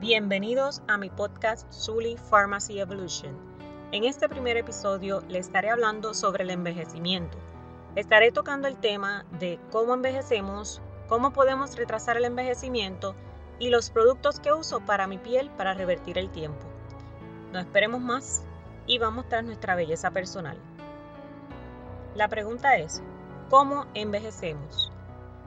Bienvenidos a mi podcast Sully Pharmacy Evolution. En este primer episodio les estaré hablando sobre el envejecimiento. Estaré tocando el tema de cómo envejecemos, cómo podemos retrasar el envejecimiento y los productos que uso para mi piel para revertir el tiempo. No esperemos más y vamos tras nuestra belleza personal. La pregunta es, ¿cómo envejecemos?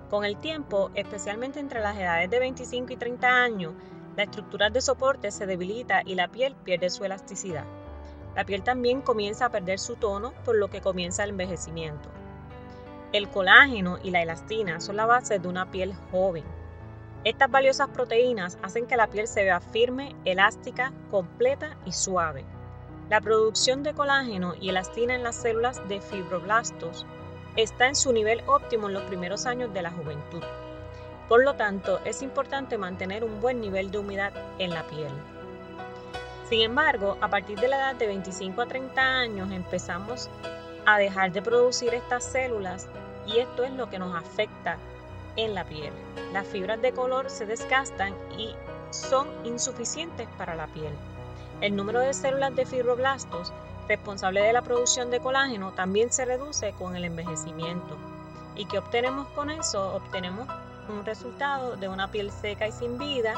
Con el tiempo, especialmente entre las edades de 25 y 30 años, la estructura de soporte se debilita y la piel pierde su elasticidad. La piel también comienza a perder su tono, por lo que comienza el envejecimiento. El colágeno y la elastina son la base de una piel joven. Estas valiosas proteínas hacen que la piel se vea firme, elástica, completa y suave. La producción de colágeno y elastina en las células de fibroblastos está en su nivel óptimo en los primeros años de la juventud. Por lo tanto, es importante mantener un buen nivel de humedad en la piel. Sin embargo, a partir de la edad de 25 a 30 años empezamos a dejar de producir estas células y esto es lo que nos afecta en la piel. Las fibras de color se desgastan y son insuficientes para la piel. El número de células de fibroblastos responsable de la producción de colágeno también se reduce con el envejecimiento. ¿Y qué obtenemos con eso? Obtenemos un resultado de una piel seca y sin vida,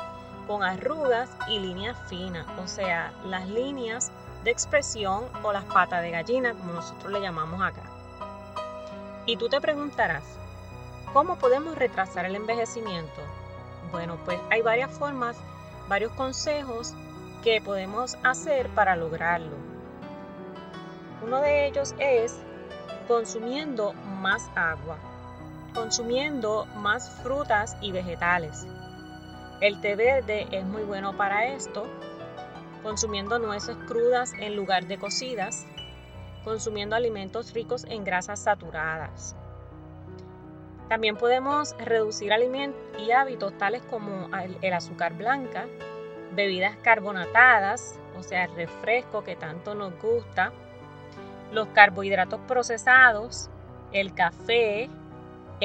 con arrugas y líneas finas, o sea, las líneas de expresión o las patas de gallina, como nosotros le llamamos acá. Y tú te preguntarás, ¿cómo podemos retrasar el envejecimiento? Bueno, pues hay varias formas, varios consejos que podemos hacer para lograrlo. Uno de ellos es consumiendo más agua consumiendo más frutas y vegetales. El té verde es muy bueno para esto, consumiendo nueces crudas en lugar de cocidas, consumiendo alimentos ricos en grasas saturadas. También podemos reducir alimentos y hábitos tales como el azúcar blanca, bebidas carbonatadas, o sea, el refresco que tanto nos gusta, los carbohidratos procesados, el café,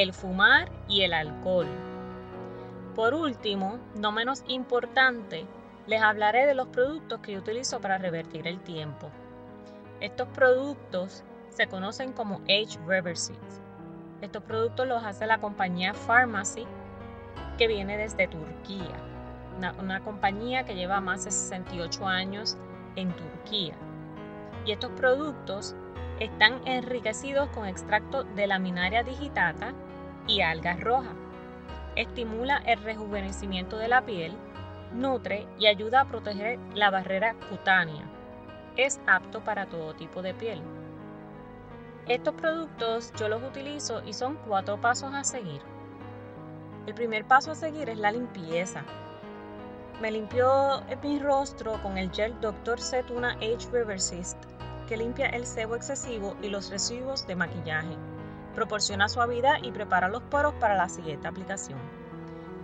el fumar y el alcohol. Por último, no menos importante, les hablaré de los productos que yo utilizo para revertir el tiempo. Estos productos se conocen como Age Reversing. Estos productos los hace la compañía Pharmacy que viene desde Turquía, una, una, compañía que lleva más de 68 años en Turquía. Y estos productos están enriquecidos con extracto de laminaria digitata y algas rojas. Estimula el rejuvenecimiento de la piel, nutre y ayuda a proteger la barrera cutánea. Es apto para todo tipo de piel. Estos productos yo los utilizo y son cuatro pasos a seguir. El primer paso a seguir es la limpieza. Me limpio mi rostro con el gel Dr. Cetuna Age Reversist que limpia el sebo excesivo y los residuos de maquillaje. Proporciona suavidad y prepara los poros para la siguiente aplicación.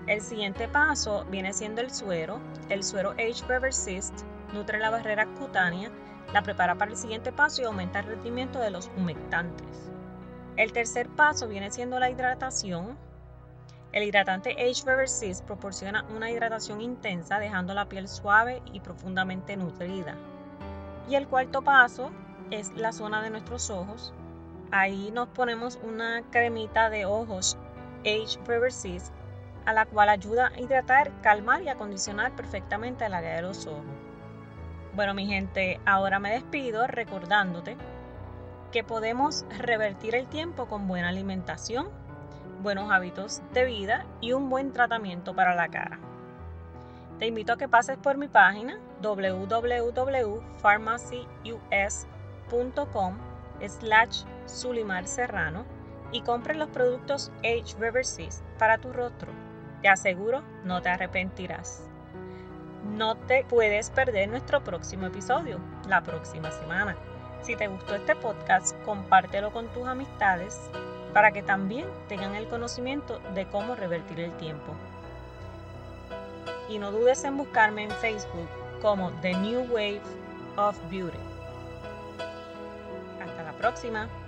El siguiente paso viene siendo el suero. El suero Age Reversist nutre la barrera cutánea, la prepara para el siguiente paso y aumenta el rendimiento de los humectantes. El tercer paso viene siendo la hidratación. El hidratante Age Reversist proporciona una hidratación intensa dejando la piel suave y profundamente nutrida. Y el cuarto paso es la zona de nuestros ojos. Ahí nos ponemos una cremita de ojos Age Reversist a la cual ayuda a hidratar, calmar y acondicionar perfectamente el área de los ojos. Bueno, mi gente, ahora me despido recordándote que podemos revertir el tiempo con buena alimentación, buenos hábitos de vida y un buen tratamiento para la cara. Te invito a que pases por mi página www.pharmacyus.com slash Sulimar Serrano y compres los productos Age Reversist para tu rostro. Te aseguro, no te arrepentirás. No te puedes perder nuestro próximo episodio, la próxima semana. Si te gustó este podcast, compártelo con tus amistades para que también tengan el conocimiento de cómo revertir el tiempo. Y no dudes en buscarme en Facebook como The New Wave of Beauty. Próxima.